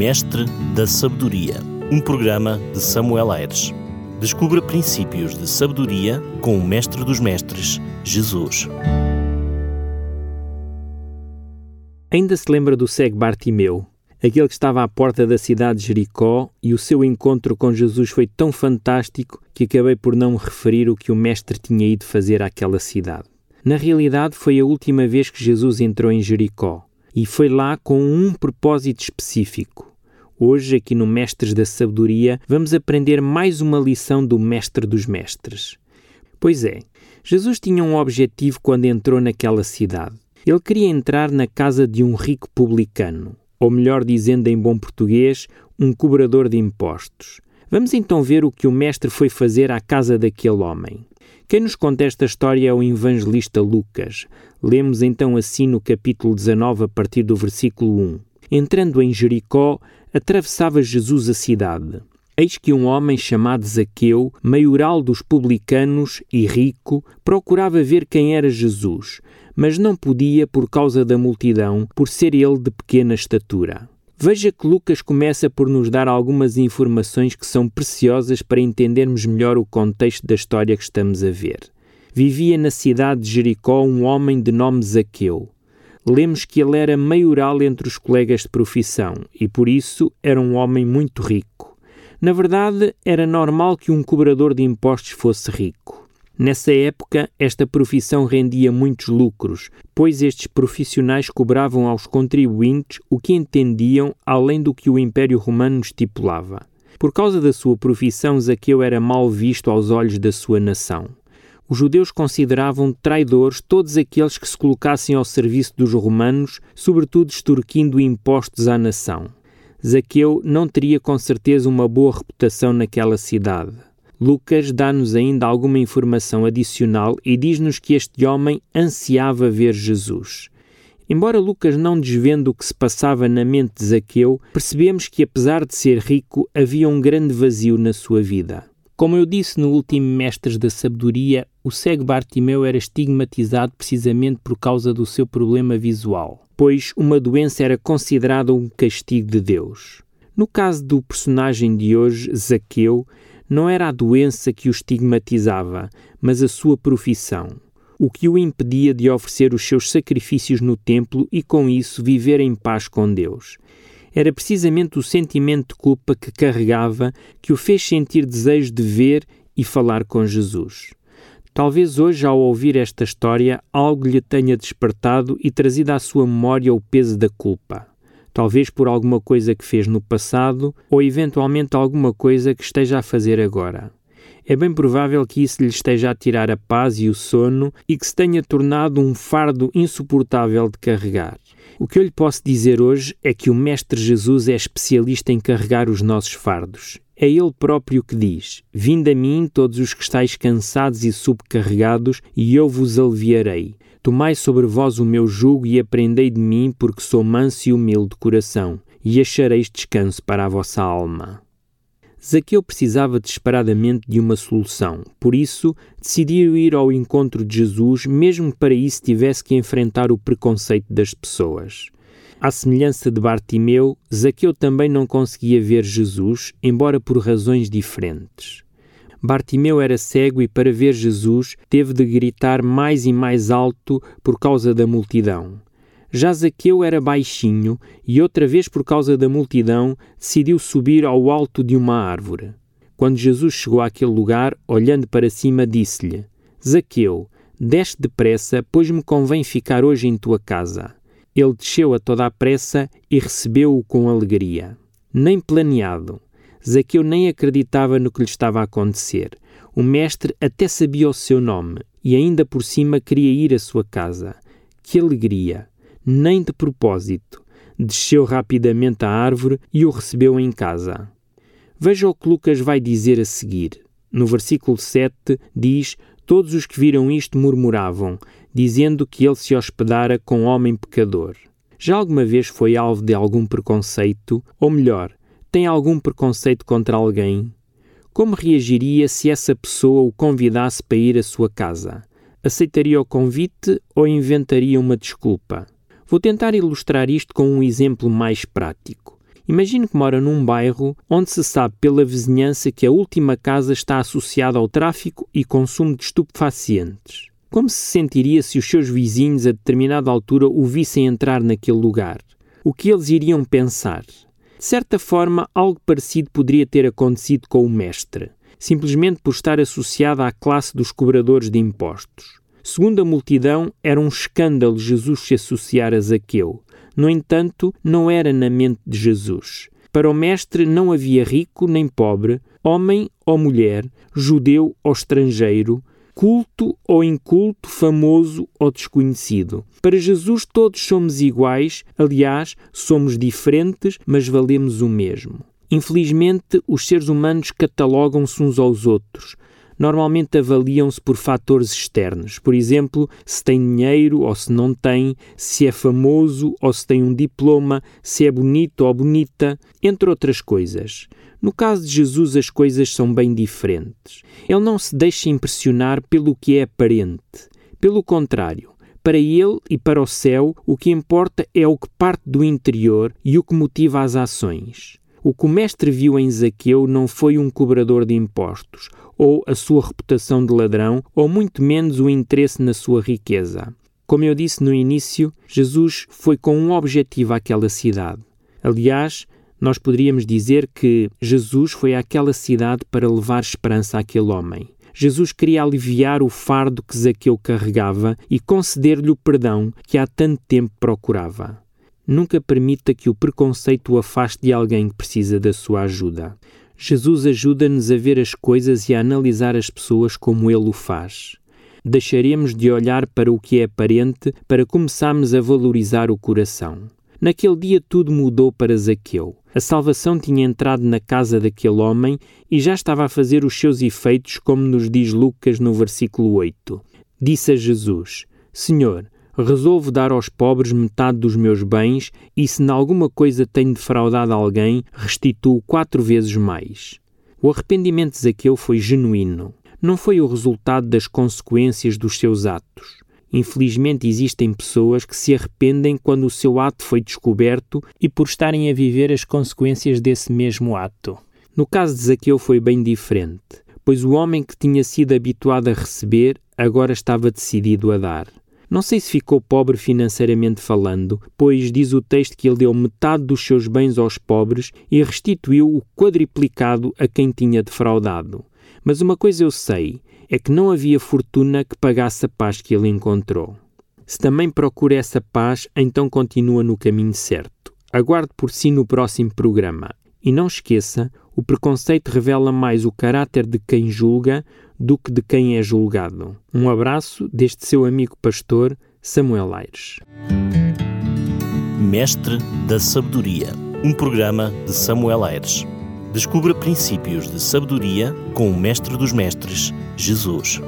Mestre da Sabedoria, um programa de Samuel Aires. Descubra princípios de sabedoria com o Mestre dos Mestres, Jesus. Ainda se lembra do cego Bartimeu, aquele que estava à porta da cidade de Jericó, e o seu encontro com Jesus foi tão fantástico que acabei por não referir o que o Mestre tinha ido fazer àquela cidade. Na realidade, foi a última vez que Jesus entrou em Jericó e foi lá com um propósito específico. Hoje, aqui no Mestres da Sabedoria, vamos aprender mais uma lição do Mestre dos Mestres. Pois é, Jesus tinha um objetivo quando entrou naquela cidade. Ele queria entrar na casa de um rico publicano, ou melhor dizendo em bom português, um cobrador de impostos. Vamos então ver o que o Mestre foi fazer à casa daquele homem. Quem nos conta esta história é o evangelista Lucas. Lemos então assim no capítulo 19, a partir do versículo 1. Entrando em Jericó, atravessava Jesus a cidade. Eis que um homem chamado Zaqueu, maioral dos publicanos e rico, procurava ver quem era Jesus, mas não podia por causa da multidão, por ser ele de pequena estatura. Veja que Lucas começa por nos dar algumas informações que são preciosas para entendermos melhor o contexto da história que estamos a ver. Vivia na cidade de Jericó um homem de nome Zaqueu. Lemos que ele era maioral entre os colegas de profissão e, por isso, era um homem muito rico. Na verdade, era normal que um cobrador de impostos fosse rico. Nessa época, esta profissão rendia muitos lucros, pois estes profissionais cobravam aos contribuintes o que entendiam além do que o Império Romano estipulava. Por causa da sua profissão, Zaqueu era mal visto aos olhos da sua nação. Os judeus consideravam traidores todos aqueles que se colocassem ao serviço dos romanos, sobretudo extorquindo impostos à nação. Zaqueu não teria com certeza uma boa reputação naquela cidade. Lucas dá-nos ainda alguma informação adicional e diz-nos que este homem ansiava ver Jesus. Embora Lucas não desvenda o que se passava na mente de Zaqueu, percebemos que, apesar de ser rico, havia um grande vazio na sua vida. Como eu disse no último Mestres da Sabedoria, o cego Bartimeu era estigmatizado precisamente por causa do seu problema visual, pois uma doença era considerada um castigo de Deus. No caso do personagem de hoje, Zaqueu, não era a doença que o estigmatizava, mas a sua profissão, o que o impedia de oferecer os seus sacrifícios no templo e, com isso, viver em paz com Deus. Era precisamente o sentimento de culpa que carregava que o fez sentir desejo de ver e falar com Jesus. Talvez hoje, ao ouvir esta história, algo lhe tenha despertado e trazido à sua memória o peso da culpa talvez por alguma coisa que fez no passado ou eventualmente alguma coisa que esteja a fazer agora. É bem provável que isso lhe esteja a tirar a paz e o sono e que se tenha tornado um fardo insuportável de carregar. O que eu lhe posso dizer hoje é que o Mestre Jesus é especialista em carregar os nossos fardos. É Ele próprio que diz: Vinde a mim, todos os que estáis cansados e subcarregados, e eu vos aliviarei. Tomai sobre vós o meu jugo e aprendei de mim, porque sou manso e humilde de coração, e achareis descanso para a vossa alma. Zaqueu precisava desesperadamente de uma solução, por isso decidiu ir ao encontro de Jesus, mesmo para isso tivesse que enfrentar o preconceito das pessoas. À semelhança de Bartimeu, Zaqueu também não conseguia ver Jesus, embora por razões diferentes. Bartimeu era cego e, para ver Jesus, teve de gritar mais e mais alto por causa da multidão. Já Zaqueu era baixinho e, outra vez por causa da multidão, decidiu subir ao alto de uma árvore. Quando Jesus chegou àquele lugar, olhando para cima, disse-lhe: Zaqueu, desce depressa, pois me convém ficar hoje em tua casa. Ele desceu a toda a pressa e recebeu-o com alegria. Nem planeado, Zaqueu nem acreditava no que lhe estava a acontecer. O mestre até sabia o seu nome e ainda por cima queria ir à sua casa. Que alegria! Nem de propósito. Desceu rapidamente à árvore e o recebeu em casa. Veja o que Lucas vai dizer a seguir. No versículo 7 diz: Todos os que viram isto murmuravam, dizendo que ele se hospedara com um homem pecador. Já alguma vez foi alvo de algum preconceito? Ou melhor, tem algum preconceito contra alguém? Como reagiria se essa pessoa o convidasse para ir à sua casa? Aceitaria o convite ou inventaria uma desculpa? Vou tentar ilustrar isto com um exemplo mais prático. Imagine que mora num bairro onde se sabe pela vizinhança que a última casa está associada ao tráfico e consumo de estupefacientes. Como se sentiria se os seus vizinhos a determinada altura o vissem entrar naquele lugar? O que eles iriam pensar? De certa forma, algo parecido poderia ter acontecido com o mestre, simplesmente por estar associado à classe dos cobradores de impostos. Segundo a multidão, era um escândalo Jesus se associar a Zaqueu. No entanto, não era na mente de Jesus. Para o Mestre não havia rico nem pobre, homem ou mulher, judeu ou estrangeiro, culto ou inculto, famoso ou desconhecido. Para Jesus todos somos iguais, aliás, somos diferentes, mas valemos o mesmo. Infelizmente, os seres humanos catalogam-se uns aos outros. Normalmente avaliam-se por fatores externos, por exemplo, se tem dinheiro ou se não tem, se é famoso ou se tem um diploma, se é bonito ou bonita, entre outras coisas. No caso de Jesus, as coisas são bem diferentes. Ele não se deixa impressionar pelo que é aparente. Pelo contrário, para ele e para o céu, o que importa é o que parte do interior e o que motiva as ações. O que o mestre viu em Zaqueu não foi um cobrador de impostos, ou a sua reputação de ladrão, ou muito menos o interesse na sua riqueza. Como eu disse no início, Jesus foi com um objetivo àquela cidade. Aliás, nós poderíamos dizer que Jesus foi àquela cidade para levar esperança àquele homem. Jesus queria aliviar o fardo que Zaqueu carregava e conceder-lhe o perdão que há tanto tempo procurava. Nunca permita que o preconceito o afaste de alguém que precisa da sua ajuda. Jesus ajuda-nos a ver as coisas e a analisar as pessoas como ele o faz. Deixaremos de olhar para o que é aparente para começarmos a valorizar o coração. Naquele dia tudo mudou para Zaqueu. A salvação tinha entrado na casa daquele homem e já estava a fazer os seus efeitos, como nos diz Lucas no versículo 8. Disse a Jesus: Senhor, resolvo dar aos pobres metade dos meus bens e, se em alguma coisa tenho defraudado alguém, restituo quatro vezes mais. O arrependimento de Zaqueu foi genuíno. Não foi o resultado das consequências dos seus atos. Infelizmente, existem pessoas que se arrependem quando o seu ato foi descoberto e por estarem a viver as consequências desse mesmo ato. No caso de Zaqueu foi bem diferente, pois o homem que tinha sido habituado a receber agora estava decidido a dar. Não sei se ficou pobre financeiramente falando, pois diz o texto que ele deu metade dos seus bens aos pobres e restituiu o quadriplicado a quem tinha defraudado. Mas uma coisa eu sei: é que não havia fortuna que pagasse a paz que ele encontrou. Se também procura essa paz, então continua no caminho certo. Aguarde por si no próximo programa. E não esqueça, o preconceito revela mais o caráter de quem julga do que de quem é julgado. Um abraço deste seu amigo pastor, Samuel Aires. Mestre da Sabedoria, um programa de Samuel Aires. Descubra princípios de sabedoria com o Mestre dos Mestres, Jesus.